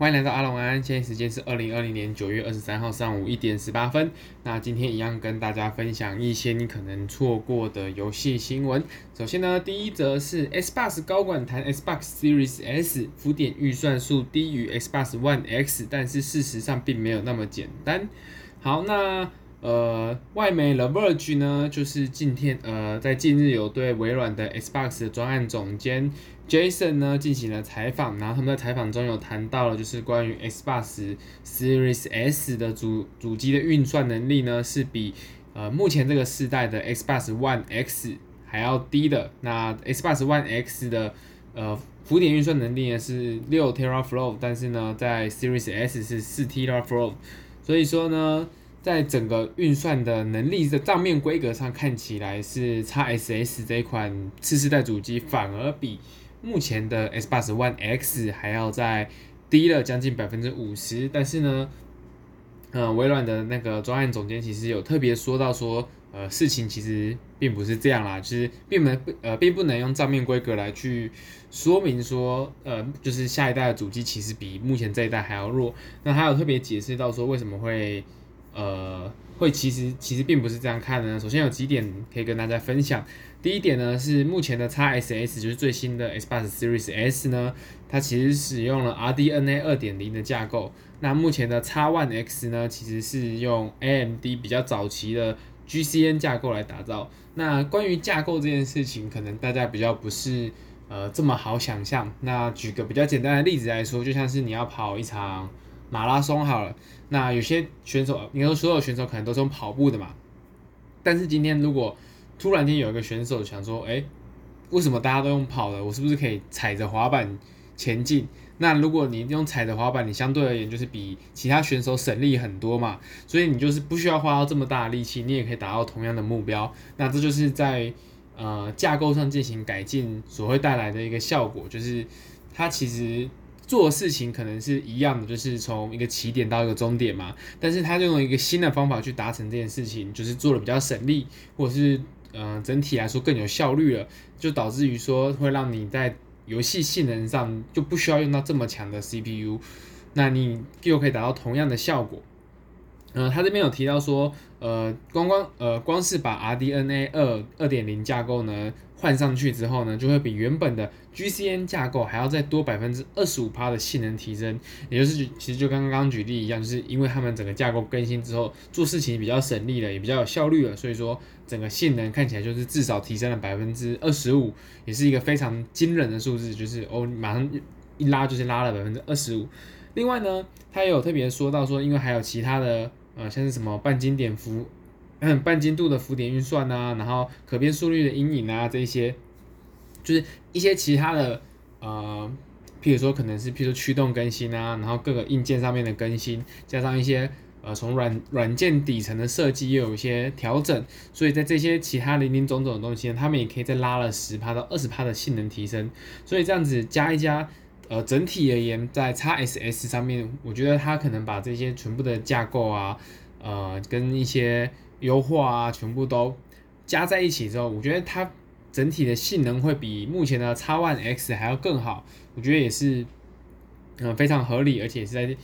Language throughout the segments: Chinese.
欢迎来到阿龙安安，现在时间是二零二零年九月二十三号上午一点十八分。那今天一样跟大家分享一些你可能错过的游戏新闻。首先呢，第一则是 Xbox 高管谈 Xbox Series S 浮点预算数低于 Xbox One X，但是事实上并没有那么简单。好，那。呃，外媒 The Verge 呢，就是今天呃，在近日有对微软的 Xbox 的专案总监 Jason 呢进行了采访，然后他们在采访中有谈到了，就是关于 Xbox Series S 的主主机的运算能力呢，是比呃目前这个世代的 Xbox One X 还要低的。那 Xbox One X 的呃浮点运算能力呢是六 Teraflop，但是呢在 Series S 是四 Teraflop，所以说呢。在整个运算的能力的账面规格上，看起来是 XSS 这一款次世代主机反而比目前的 Xbox One X 还要再低了将近百分之五十。但是呢，呃，微软的那个专案总监其实有特别说到说，呃，事情其实并不是这样啦，就是并没呃，并不能用账面规格来去说明说，呃，就是下一代的主机其实比目前这一代还要弱。那他有特别解释到说，为什么会。呃，会其实其实并不是这样看的呢。首先有几点可以跟大家分享。第一点呢是目前的 XSS 就是最新的 Xbox Series S 呢，它其实使用了 RDNA 二点零的架构。那目前的 X One X 呢，其实是用 AMD 比较早期的 GCN 架构来打造。那关于架构这件事情，可能大家比较不是呃这么好想象。那举个比较简单的例子来说，就像是你要跑一场。马拉松好了，那有些选手，你说所有选手可能都是用跑步的嘛，但是今天如果突然间有一个选手想说，哎，为什么大家都用跑的？我是不是可以踩着滑板前进？那如果你用踩着滑板，你相对而言就是比其他选手省力很多嘛，所以你就是不需要花到这么大的力气，你也可以达到同样的目标。那这就是在呃架构上进行改进所会带来的一个效果，就是它其实。做事情可能是一样的，就是从一个起点到一个终点嘛。但是他就用一个新的方法去达成这件事情，就是做的比较省力，或者是嗯、整体来说更有效率了，就导致于说会让你在游戏性能上就不需要用到这么强的 CPU，那你又可以达到同样的效果。呃，他这边有提到说，呃，光光呃光是把 RDNA 二二点零架构呢。换上去之后呢，就会比原本的 GCN 架构还要再多百分之二十五趴的性能提升，也就是其实就刚刚举例一样，就是因为他们整个架构更新之后，做事情比较省力了，也比较有效率了，所以说整个性能看起来就是至少提升了百分之二十五，也是一个非常惊人的数字，就是哦，马上一拉就是拉了百分之二十五。另外呢，他也有特别说到说，因为还有其他的呃，像是什么半经典浮。半精度的浮点运算啊，然后可变速率的阴影啊，这一些就是一些其他的呃，譬如说可能是譬如驱动更新啊，然后各个硬件上面的更新，加上一些呃从软软件底层的设计又有一些调整，所以在这些其他零零总总的东西呢，他们也可以再拉了十趴到二十趴的性能提升，所以这样子加一加，呃，整体而言在 XSS 上面，我觉得它可能把这些全部的架构啊，呃，跟一些优化啊，全部都加在一起之后，我觉得它整体的性能会比目前的 X One X 还要更好。我觉得也是，嗯、非常合理，而且是在，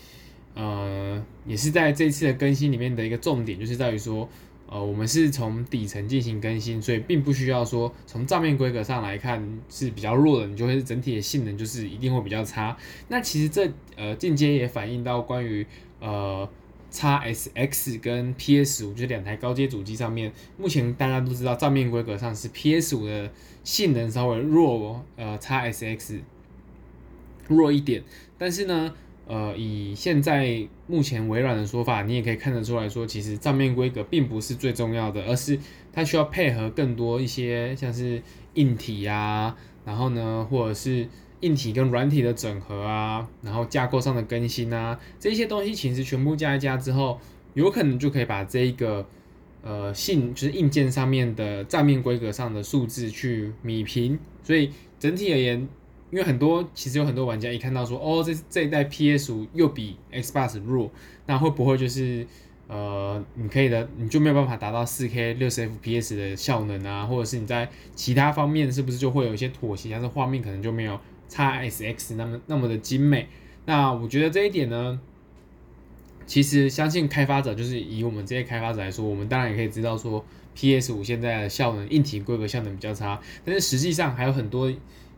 呃，也是在这次的更新里面的一个重点，就是在于说，呃，我们是从底层进行更新，所以并不需要说从账面规格上来看是比较弱的，你就会整体的性能就是一定会比较差。那其实这呃间接也反映到关于呃。XSX 跟 PS5 就是两台高阶主机上面，目前大家都知道账面规格上是 PS5 的性能稍微弱，呃，XSX 弱一点。但是呢，呃，以现在目前微软的说法，你也可以看得出来说，其实账面规格并不是最重要的，而是它需要配合更多一些像是硬体啊，然后呢，或者是。硬体跟软体的整合啊，然后架构上的更新啊，这些东西其实全部加一加之后，有可能就可以把这一个呃性就是硬件上面的账面规格上的数字去米平。所以整体而言，因为很多其实有很多玩家一看到说，哦，这这一代 PS5 又比 Xbox 弱，那会不会就是呃你可以的，你就没有办法达到 4K 60 FPS 的效能啊？或者是你在其他方面是不是就会有一些妥协，像是画面可能就没有。XSX 那么那么的精美，那我觉得这一点呢，其实相信开发者就是以我们这些开发者来说，我们当然也可以知道说，PS 五现在的效能硬体规格效能比较差，但是实际上还有很多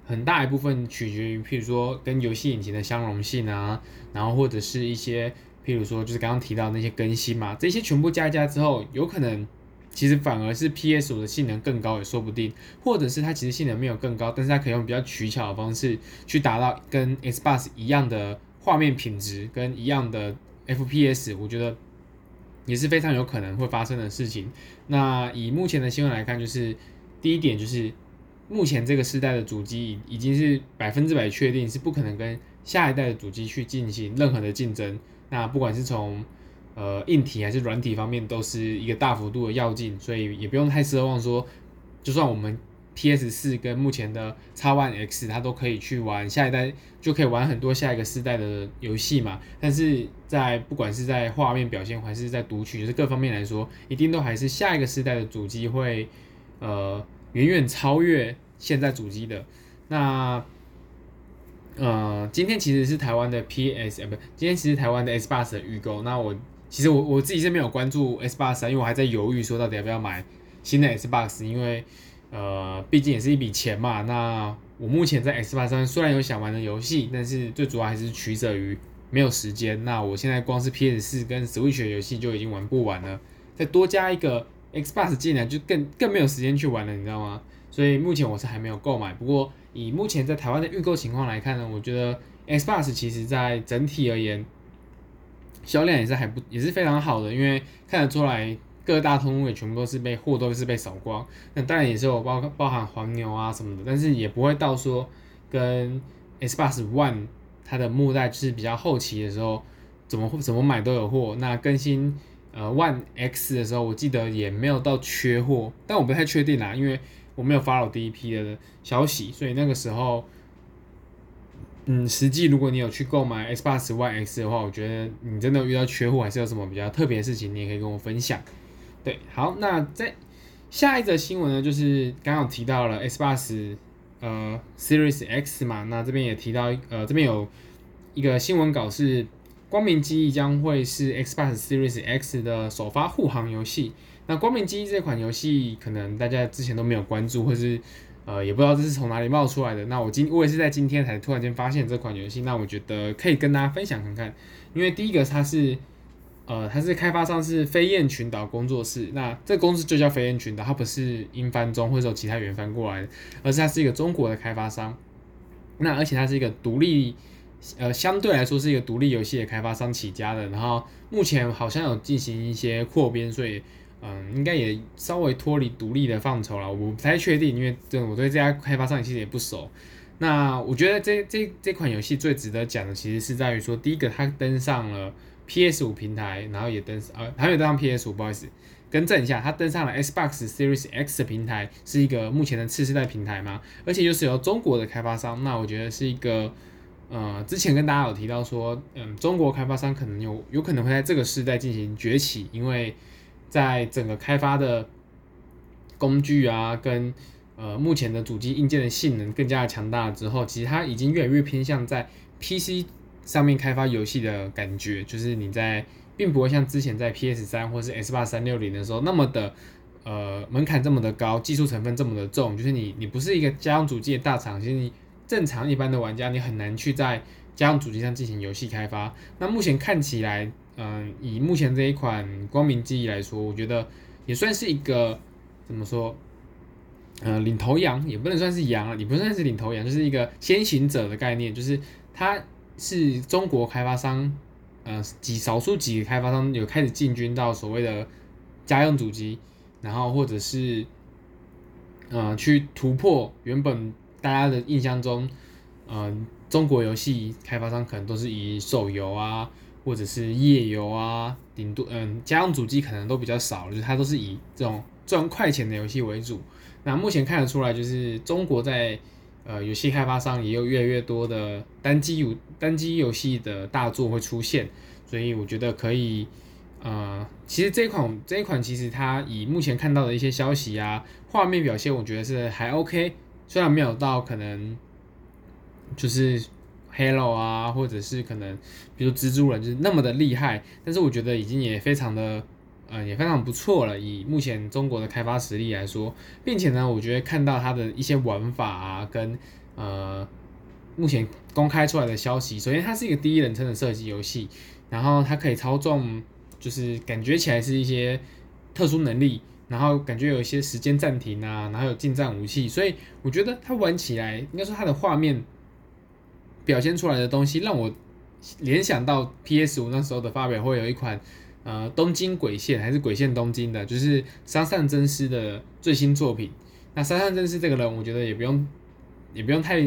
很大一部分取决于，譬如说跟游戏引擎的相容性啊，然后或者是一些譬如说就是刚刚提到那些更新嘛，这些全部加一加之后，有可能。其实反而是 PS 五的性能更高也说不定，或者是它其实性能没有更高，但是它可以用比较取巧的方式去达到跟 Xbox 一样的画面品质跟一样的 FPS，我觉得也是非常有可能会发生的事情。那以目前的新闻来看，就是第一点就是目前这个世代的主机已已经是百分之百确定是不可能跟下一代的主机去进行任何的竞争。那不管是从呃，硬体还是软体方面都是一个大幅度的跃进，所以也不用太奢望说，就算我们 PS 四跟目前的 X One X 它都可以去玩下一代，就可以玩很多下一个世代的游戏嘛。但是在不管是在画面表现还是在读取，就是各方面来说，一定都还是下一个世代的主机会呃远远超越现在主机的。那呃，今天其实是台湾的 PS，呃，不，今天其实台湾的 Xbox 的预购，那我。其实我我自己是没有关注 Xbox，因为我还在犹豫说到底要不要买新的 Xbox，因为呃毕竟也是一笔钱嘛。那我目前在 Xbox 上虽然有想玩的游戏，但是最主要还是取舍于没有时间。那我现在光是 PS 四跟 Switch 游戏就已经玩不完了，再多加一个 Xbox 进来就更更没有时间去玩了，你知道吗？所以目前我是还没有购买。不过以目前在台湾的预购情况来看呢，我觉得 Xbox 其实在整体而言。销量也是还不也是非常好的，因为看得出来各大通路也全部都是被货都是被扫光。那当然也是有包包含黄牛啊什么的，但是也不会到说跟 Xbox One 它的末代就是比较后期的时候，怎么怎么买都有货。那更新呃 One X 的时候，我记得也没有到缺货，但我不太确定啦，因为我没有 follow 第一批的消息，所以那个时候。嗯，实际如果你有去购买 Xbox One X 的话，我觉得你真的遇到缺货，还是有什么比较特别的事情，你也可以跟我分享。对，好，那在下一则新闻呢，就是刚刚提到了 Xbox 呃 Series X 嘛，那这边也提到呃这边有一个新闻稿是光明记忆将会是 Xbox Series X 的首发护航游戏。那光明记忆这款游戏可能大家之前都没有关注，或是。呃，也不知道这是从哪里冒出来的。那我今我也是在今天才突然间发现这款游戏，那我觉得可以跟大家分享看看。因为第一个它是，呃，它是开发商是飞燕群岛工作室，那这公司就叫飞燕群岛，它不是英翻中或者有其他原翻过来的，而是它是一个中国的开发商。那而且它是一个独立，呃，相对来说是一个独立游戏的开发商起家的，然后目前好像有进行一些扩编，所以。嗯，应该也稍微脱离独立的范畴了，我不太确定，因为这我对这家开发商其实也不熟。那我觉得这这这款游戏最值得讲的，其实是在于说，第一个它登上了 PS 五平台，然后也登呃还没有登上 PS 五，不好意思，更正一下，它登上了 Xbox Series X 的平台，是一个目前的次世代平台嘛，而且又是由中国的开发商，那我觉得是一个呃，之前跟大家有提到说，嗯，中国开发商可能有有可能会在这个时代进行崛起，因为。在整个开发的工具啊，跟呃目前的主机硬件的性能更加的强大之后，其实它已经越来越偏向在 PC 上面开发游戏的感觉，就是你在并不会像之前在 PS 三或是 S 八三六零的时候那么的呃门槛这么的高，技术成分这么的重，就是你你不是一个家用主机的大厂，其实你正常一般的玩家你很难去在家用主机上进行游戏开发。那目前看起来。嗯，以目前这一款光明记忆来说，我觉得也算是一个怎么说？呃，领头羊也不能算是羊啊，也不算是领头羊，就是一个先行者的概念，就是它是中国开发商，呃，几少数几个开发商有开始进军到所谓的家用主机，然后或者是呃去突破原本大家的印象中，呃，中国游戏开发商可能都是以手游啊。或者是页游啊，顶多嗯，家用主机可能都比较少，就是它都是以这种赚快钱的游戏为主。那目前看得出来，就是中国在呃游戏开发商也有越来越多的单机游单机游戏的大作会出现，所以我觉得可以呃，其实这一款这一款其实它以目前看到的一些消息啊，画面表现我觉得是还 OK，虽然没有到可能就是。Halo 啊，或者是可能比如蜘蛛人就是那么的厉害，但是我觉得已经也非常的，呃，也非常不错了。以目前中国的开发实力来说，并且呢，我觉得看到它的一些玩法啊，跟呃目前公开出来的消息，首先它是一个第一人称的射击游戏，然后它可以操纵，就是感觉起来是一些特殊能力。然后感觉有一些时间暂停啊，然后有近战武器，所以我觉得它玩起来，应该说它的画面表现出来的东西，让我联想到 PS5 那时候的发表会有一款呃东京鬼线还是鬼线东京的，就是三上真司的最新作品。那三上真司这个人，我觉得也不用也不用太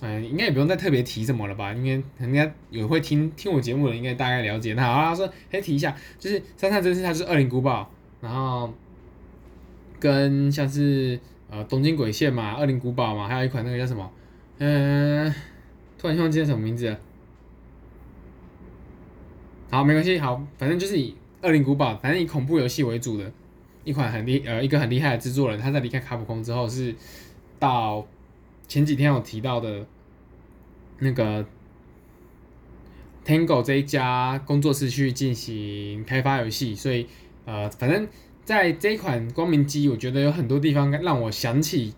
嗯、应该也不用再特别提什么了吧？应该人家有会听听我节目的，应该大概了解。那好，他说可以提一下，就是三上真司，他是恶灵古堡，然后。跟像是呃东京鬼线嘛，恶灵古堡嘛，还有一款那个叫什么，嗯、呃，突然忘记叫什么名字了。好，没关系，好，反正就是以恶灵古堡，反正以恐怖游戏为主的一款很厉呃一个很厉害的制作人，他在离开卡普空之后是到前几天有提到的那个 Tango 这一家工作室去进行开发游戏，所以呃反正。在这一款光明机，我觉得有很多地方让我想起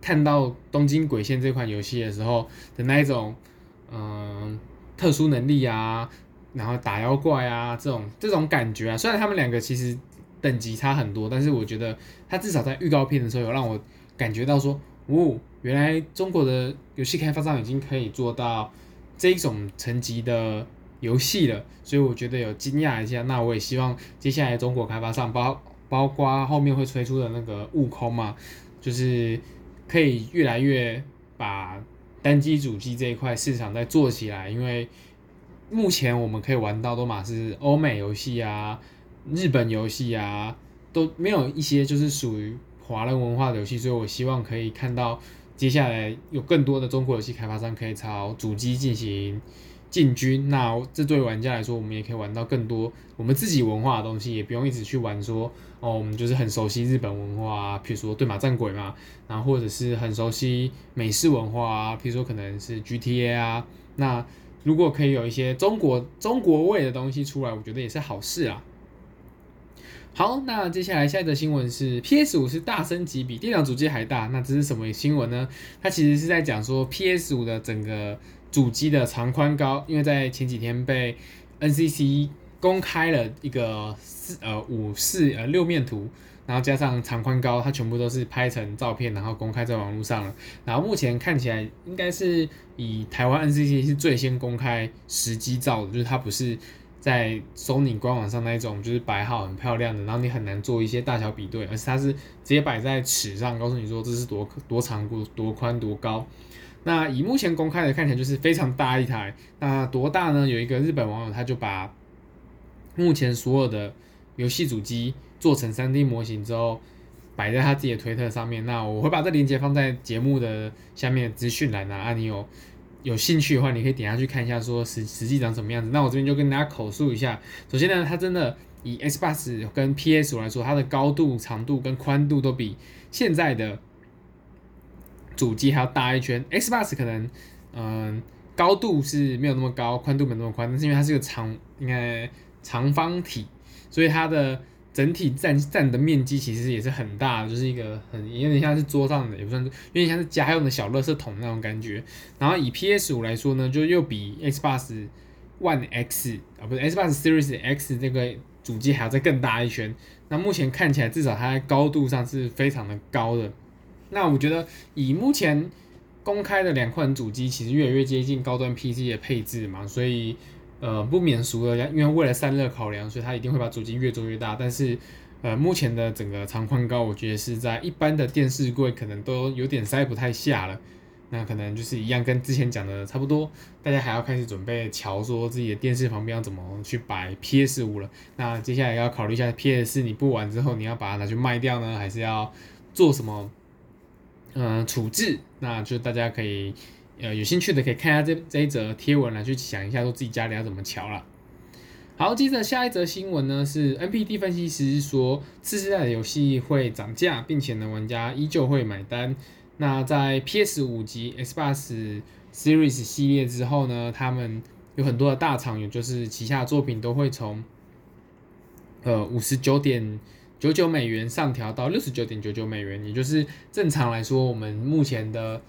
看到《东京鬼线》这款游戏的时候的那一种，嗯、特殊能力啊，然后打妖怪啊这种这种感觉啊。虽然他们两个其实等级差很多，但是我觉得它至少在预告片的时候有让我感觉到说，哦，原来中国的游戏开发商已经可以做到这一种层级的。游戏了，所以我觉得有惊讶一下。那我也希望接下来中国开发商包包括后面会推出的那个悟空嘛，就是可以越来越把单机主机这一块市场再做起来。因为目前我们可以玩到都嘛是欧美游戏啊、日本游戏啊，都没有一些就是属于华人文化的游戏。所以我希望可以看到接下来有更多的中国游戏开发商可以朝主机进行。进军，那这对玩家来说，我们也可以玩到更多我们自己文化的东西，也不用一直去玩说哦，我们就是很熟悉日本文化啊，譬如说对马战鬼嘛，然后或者是很熟悉美式文化啊，譬如说可能是 GTA 啊，那如果可以有一些中国中国味的东西出来，我觉得也是好事啊。好，那接下来下一则新闻是 PS 五是大升级，比电脑主机还大，那这是什么新闻呢？它其实是在讲说 PS 五的整个。主机的长宽高，因为在前几天被 NCC 公开了一个四呃五四呃六面图，然后加上长宽高，它全部都是拍成照片，然后公开在网络上了。然后目前看起来应该是以台湾 NCC 是最先公开实机照的，就是它不是在 Sony 官网上那一种就是摆好很漂亮的，然后你很难做一些大小比对，而是它是直接摆在尺上，告诉你说这是多多长多多宽多高。那以目前公开的看起来就是非常大一台，那多大呢？有一个日本网友他就把目前所有的游戏主机做成 3D 模型之后，摆在他自己的推特上面。那我会把这链接放在节目的下面资讯栏啊，啊，你有有兴趣的话，你可以点下去看一下，说实实际长什么样子。那我这边就跟大家口述一下。首先呢，它真的以 Xbox 跟 PS 来说，它的高度、长度跟宽度都比现在的。主机还要大一圈，Xbox 可能，嗯，高度是没有那么高，宽度没那么宽，但是因为它是个长，应该长方体，所以它的整体占占的面积其实也是很大的，就是一个很有点像是桌上的，也不算，有点像是家用的小垃圾桶那种感觉。然后以 PS 五来说呢，就又比 Xbox One X 啊，不是 Xbox Series X 这个主机还要再更大一圈。那目前看起来，至少它在高度上是非常的高的。那我觉得以目前公开的两款主机，其实越来越接近高端 PC 的配置嘛，所以呃不免俗的，因为为了散热考量，所以它一定会把主机越做越大。但是呃目前的整个长宽高，我觉得是在一般的电视柜可能都有点塞不太下了。那可能就是一样，跟之前讲的差不多，大家还要开始准备瞧说自己的电视旁边要怎么去摆 PS 五了。那接下来要考虑一下 PS 四，你不玩之后，你要把它拿去卖掉呢，还是要做什么？嗯、处置，那就大家可以，呃，有兴趣的可以看一下这这一则贴文来去想一下，说自己家里要怎么瞧了。好，接着下一则新闻呢是 NPD 分析师说，次世代的游戏会涨价，并且呢，玩家依旧会买单。那在 PS 五及 Xbox Series 系列之后呢，他们有很多的大厂，有就是旗下作品都会从呃五十九点九九美元上调到六十九点九九美元，也就是正常来说，我们目前的。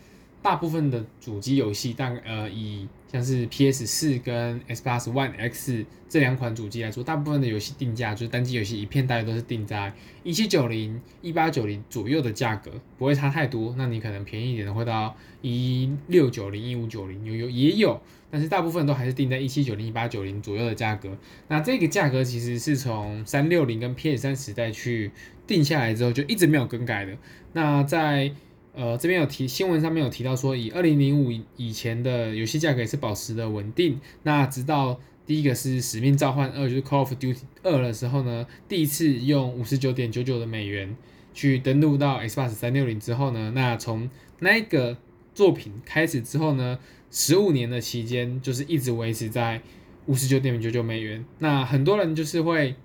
大部分的主机游戏，但呃，以像是 PS 四跟 S Plus One X 这两款主机来说，大部分的游戏定价就是单机游戏一片大概都是定在一七九零、一八九零左右的价格，不会差太多。那你可能便宜一点的会到一六九零、一五九零，有有也有，但是大部分都还是定在一七九零、一八九零左右的价格。那这个价格其实是从三六零跟 PS 三时代去定下来之后，就一直没有更改的。那在呃，这边有提新闻上面有提到说，以二零零五以前的游戏价格也是保持的稳定。那直到第一个是《使命召唤二》就是《Call of Duty 二》的时候呢，第一次用五十九点九九的美元去登录到 Xbox 三六零之后呢，那从那个作品开始之后呢，十五年的期间就是一直维持在五十九点九九美元。那很多人就是会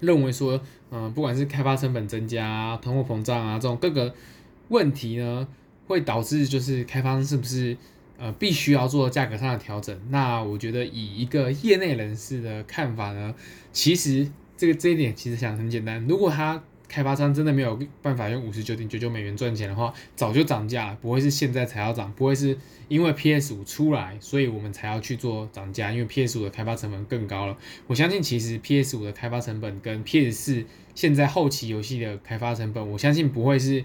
认为说，嗯、不管是开发成本增加啊、通货膨胀啊这种各个。问题呢，会导致就是开发商是不是呃必须要做价格上的调整？那我觉得以一个业内人士的看法呢，其实这个这一点其实想很简单，如果他开发商真的没有办法用五十九点九九美元赚钱的话，早就涨价了，不会是现在才要涨，不会是因为 PS 五出来，所以我们才要去做涨价，因为 PS 五的开发成本更高了。我相信其实 PS 五的开发成本跟 PS 四现在后期游戏的开发成本，我相信不会是。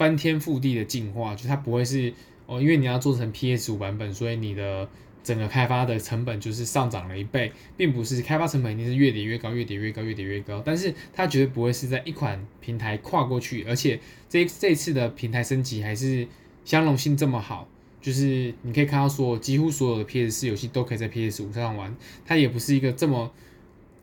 翻天覆地的进化，就它不会是哦，因为你要做成 PS 五版本，所以你的整个开发的成本就是上涨了一倍，并不是开发成本一定是越叠越高，越叠越高，越叠越高。但是它绝对不会是在一款平台跨过去，而且这这次的平台升级还是相容性这么好，就是你可以看到说几乎所有的 PS 四游戏都可以在 PS 五上玩，它也不是一个这么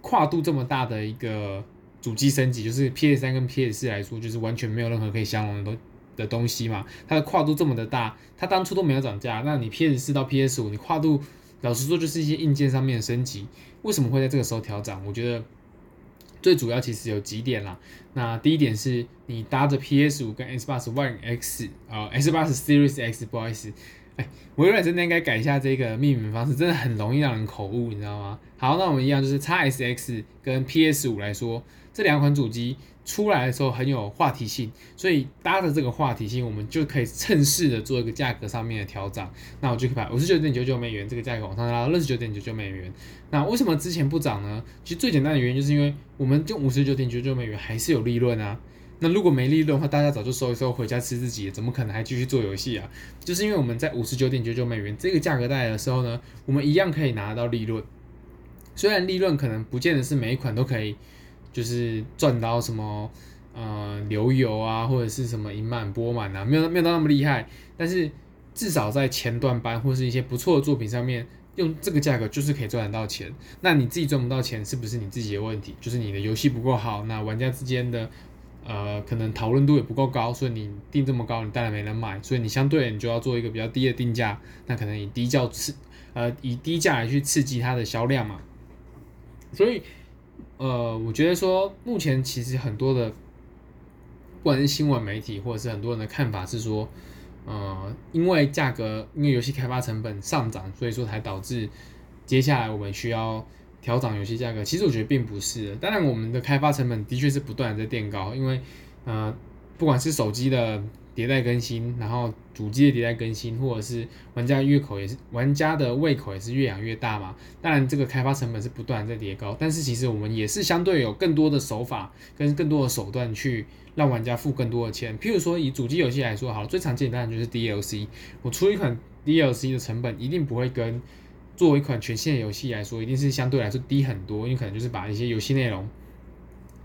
跨度这么大的一个。主机升级就是 PS 三跟 PS 四来说，就是完全没有任何可以相容的东西的东西嘛。它的跨度这么的大，它当初都没有涨价。那你 PS 四到 PS 五，你跨度老实说就是一些硬件上面的升级，为什么会在这个时候调涨？我觉得最主要其实有几点啦。那第一点是你搭着 PS 五跟 Xbox One X 啊、呃、Xbox Series X，不好意思，哎，微软真的应该改一下这个命名方式，真的很容易让人口误，你知道吗？好，那我们一样就是 XSX 跟 PS 五来说。这两款主机出来的时候很有话题性，所以搭着这个话题性，我们就可以趁势的做一个价格上面的调整。那我就可以把五十九点九九美元这个价格往上拉到六十九点九九美元。那为什么之前不涨呢？其实最简单的原因就是因为我们就五十九点九九美元还是有利润啊。那如果没利润的话，大家早就收一收回家吃自己，怎么可能还继续做游戏啊？就是因为我们在五十九点九九美元这个价格带来的时候呢，我们一样可以拿得到利润。虽然利润可能不见得是每一款都可以。就是赚到什么呃流油啊，或者是什么盈满钵满啊，没有没有到那么厉害，但是至少在前段班或是一些不错的作品上面，用这个价格就是可以赚得到钱。那你自己赚不到钱，是不是你自己的问题？就是你的游戏不够好，那玩家之间的呃可能讨论度也不够高，所以你定这么高，你当然没人买，所以你相对你就要做一个比较低的定价，那可能以低价刺呃以低价来去刺激它的销量嘛，所以。呃，我觉得说，目前其实很多的，不管是新闻媒体或者是很多人的看法是说，呃，因为价格，因为游戏开发成本上涨，所以说才导致接下来我们需要调涨游戏价格。其实我觉得并不是，当然我们的开发成本的确是不断在垫高，因为呃，不管是手机的。迭代更新，然后主机的迭代更新，或者是玩家胃口也是玩家的胃口也是越养越大嘛。当然，这个开发成本是不断在叠高，但是其实我们也是相对有更多的手法跟更多的手段去让玩家付更多的钱。譬如说，以主机游戏来说，好，最常见当然就是 DLC。我出一款 DLC 的成本一定不会跟作为一款全新的游戏来说，一定是相对来说低很多，因为可能就是把一些游戏内容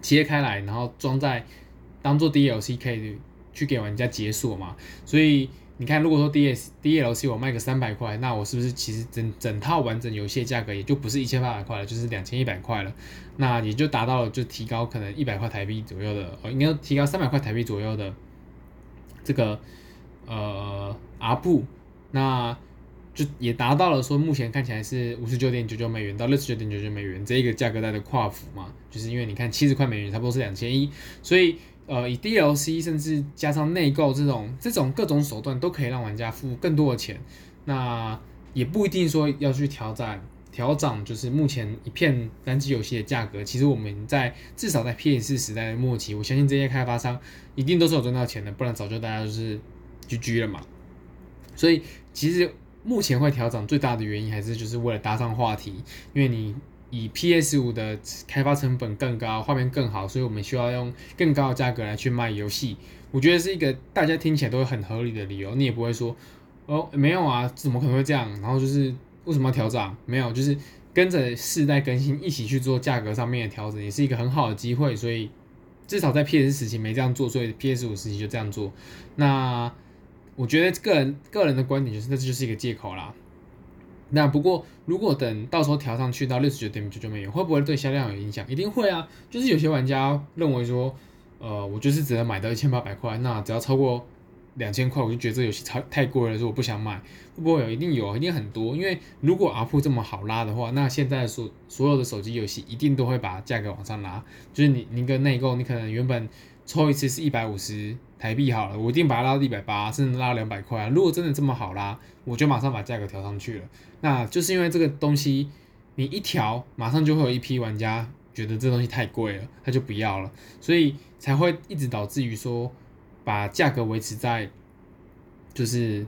切开来，然后装在当做 DLC 可以。去给玩家解锁嘛，所以你看，如果说 D S D L C 我卖个三百块，那我是不是其实整整套完整游戏的价格也就不是一千八百块了，就是两千一百块了，那也就达到了就提高可能一百块台币左右的，哦，应该提高三百块台币左右的这个呃 ARPU，那就也达到了说目前看起来是五十九点九九美元到六十九点九九美元这一个价格带的跨幅嘛，就是因为你看七十块美元差不多是两千一，所以。呃，以 DLC 甚至加上内购这种这种各种手段，都可以让玩家付更多的钱。那也不一定说要去调整调涨，就是目前一片单机游戏的价格。其实我们在至少在 PS 时代的末期，我相信这些开发商一定都是有赚到钱的，不然早就大家就是 GG 了嘛。所以其实目前会调涨最大的原因，还是就是为了搭上话题，因为你以 PS 五的开发成本更高，画面更好，所以我们需要用更高的价格来去卖游戏。我觉得是一个大家听起来都会很合理的理由，你也不会说哦没有啊，怎么可能会这样？然后就是为什么要调涨？没有，就是跟着世代更新一起去做价格上面的调整，也是一个很好的机会。所以至少在 PS 时期没这样做，所以 PS 五时期就这样做。那我觉得个人个人的观点就是，那这就是一个借口啦。那不过如果等到时候调上去到六十九点九九美元，会不会对销量有影响？一定会啊，就是有些玩家认为说。呃，我就是只能买到一千八百块，那只要超过两千块，我就觉得这游戏太太贵了，所以我不想买。会不会有？一定有，一定很多。因为如果阿布这么好拉的话，那现在所所有的手机游戏一定都会把价格往上拉。就是你你个内购，你可能原本抽一次是一百五十台币好了，我一定把它拉到一百八，甚至拉到两百块。如果真的这么好拉，我就马上把价格调上去了。那就是因为这个东西，你一调，马上就会有一批玩家觉得这东西太贵了，他就不要了，所以。才会一直导致于说，把价格维持在就是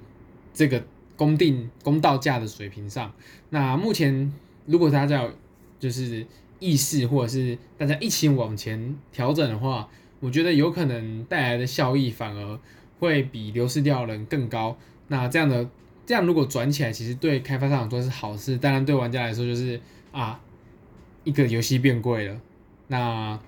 这个公定公道价的水平上。那目前如果大家有就是意识，或者是大家一起往前调整的话，我觉得有可能带来的效益反而会比流失掉的人更高。那这样的这样如果转起来，其实对开发商来说是好事，当然对玩家来说就是啊，一个游戏变贵了。那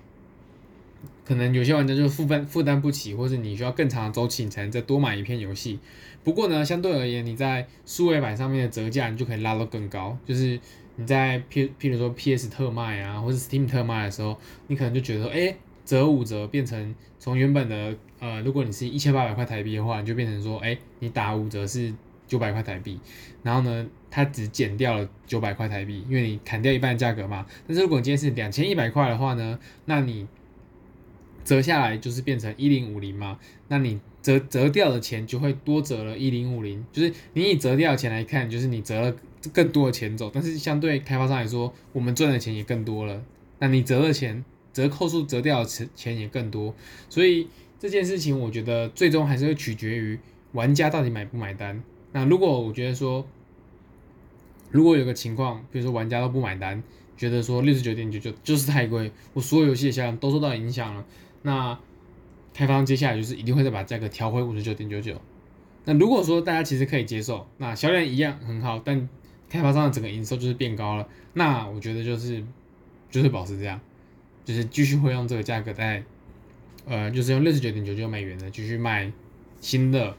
可能有些玩家就负担负担不起，或是你需要更长的周期，你才能再多买一片游戏。不过呢，相对而言，你在数位版上面的折价，你就可以拉到更高。就是你在譬譬如说 PS 特卖啊，或者 Steam 特卖的时候，你可能就觉得说，哎，折五折变成从原本的呃，如果你是一千八百块台币的话，你就变成说，哎，你打五折是九百块台币，然后呢，它只减掉了九百块台币，因为你砍掉一半价格嘛。但是如果你今天是两千一百块的话呢，那你折下来就是变成一零五零嘛，那你折折掉的钱就会多折了一零五零，就是你以折掉的钱来看，就是你折了更多的钱走，但是相对开发商来说，我们赚的钱也更多了。那你折的钱，折扣数折掉的钱钱也更多，所以这件事情我觉得最终还是会取决于玩家到底买不买单。那如果我觉得说，如果有个情况，比如说玩家都不买单，觉得说六十九点九九就是太贵，我所有游戏的销量都受到影响了。那开发商接下来就是一定会再把价格调回五十九点九九。那如果说大家其实可以接受，那销量一样很好，但开发商的整个营收就是变高了，那我觉得就是就是保持这样，就是继续会用这个价格在，呃，就是用六十九点九九美元的继续卖新的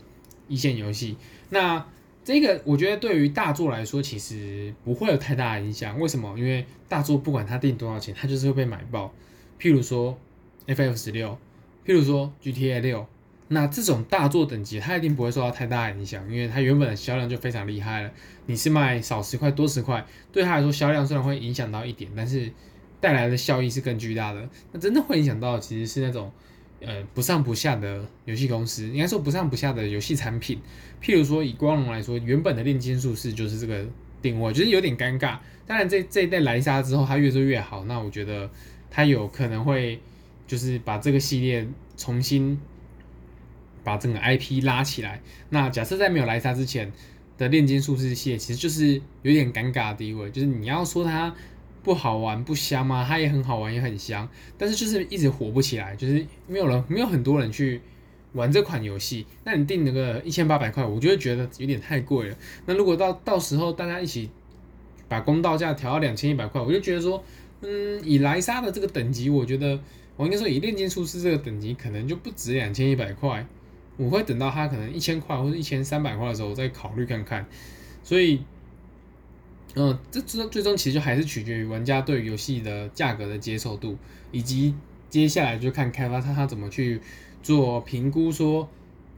一线游戏。那这个我觉得对于大作来说其实不会有太大的影响。为什么？因为大作不管它定多少钱，它就是会被买爆。譬如说。FF 十六，譬如说 GTA 六，那这种大作等级，它一定不会受到太大的影响，因为它原本的销量就非常厉害了。你是卖少十块多十块，对它来说销量虽然会影响到一点，但是带来的效益是更巨大的。那真的会影响到其实是那种呃不上不下的游戏公司，应该说不上不下的游戏产品。譬如说以光荣来说，原本的炼金术士就是这个定位，就是有点尴尬。当然这这一代莱莎之后，它越做越好，那我觉得它有可能会。就是把这个系列重新把整个 IP 拉起来。那假设在没有莱莎之前的炼金术士系列，其实就是有点尴尬的地位。就是你要说它不好玩不香吗？它也很好玩，也很香，但是就是一直火不起来，就是没有人，没有很多人去玩这款游戏。那你定那个一千八百块，我就会觉得有点太贵了。那如果到到时候大家一起把公道价调到两千一百块，我就觉得说，嗯，以莱莎的这个等级，我觉得。我应该说，以炼金术师这个等级，可能就不止两千一百块。我会等到它可能一千块或者一千三百块的时候，再考虑看看。所以，嗯，这最最终其实就还是取决于玩家对游戏的价格的接受度，以及接下来就看开发商他怎么去做评估，说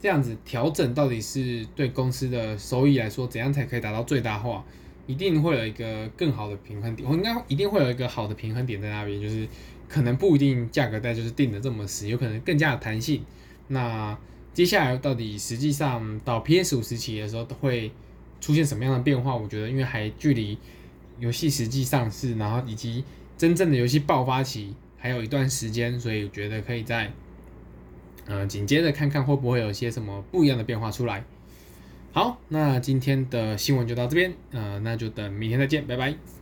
这样子调整到底是对公司的收益来说，怎样才可以达到最大化？一定会有一个更好的平衡点。我应该一定会有一个好的平衡点在那边，就是。可能不一定价格带就是定的这么死，有可能更加的弹性。那接下来到底实际上到 PS 五时期的时候，都会出现什么样的变化，我觉得因为还距离游戏实际上市，然后以及真正的游戏爆发期还有一段时间，所以我觉得可以在呃紧接着看看会不会有些什么不一样的变化出来。好，那今天的新闻就到这边，呃，那就等明天再见，拜拜。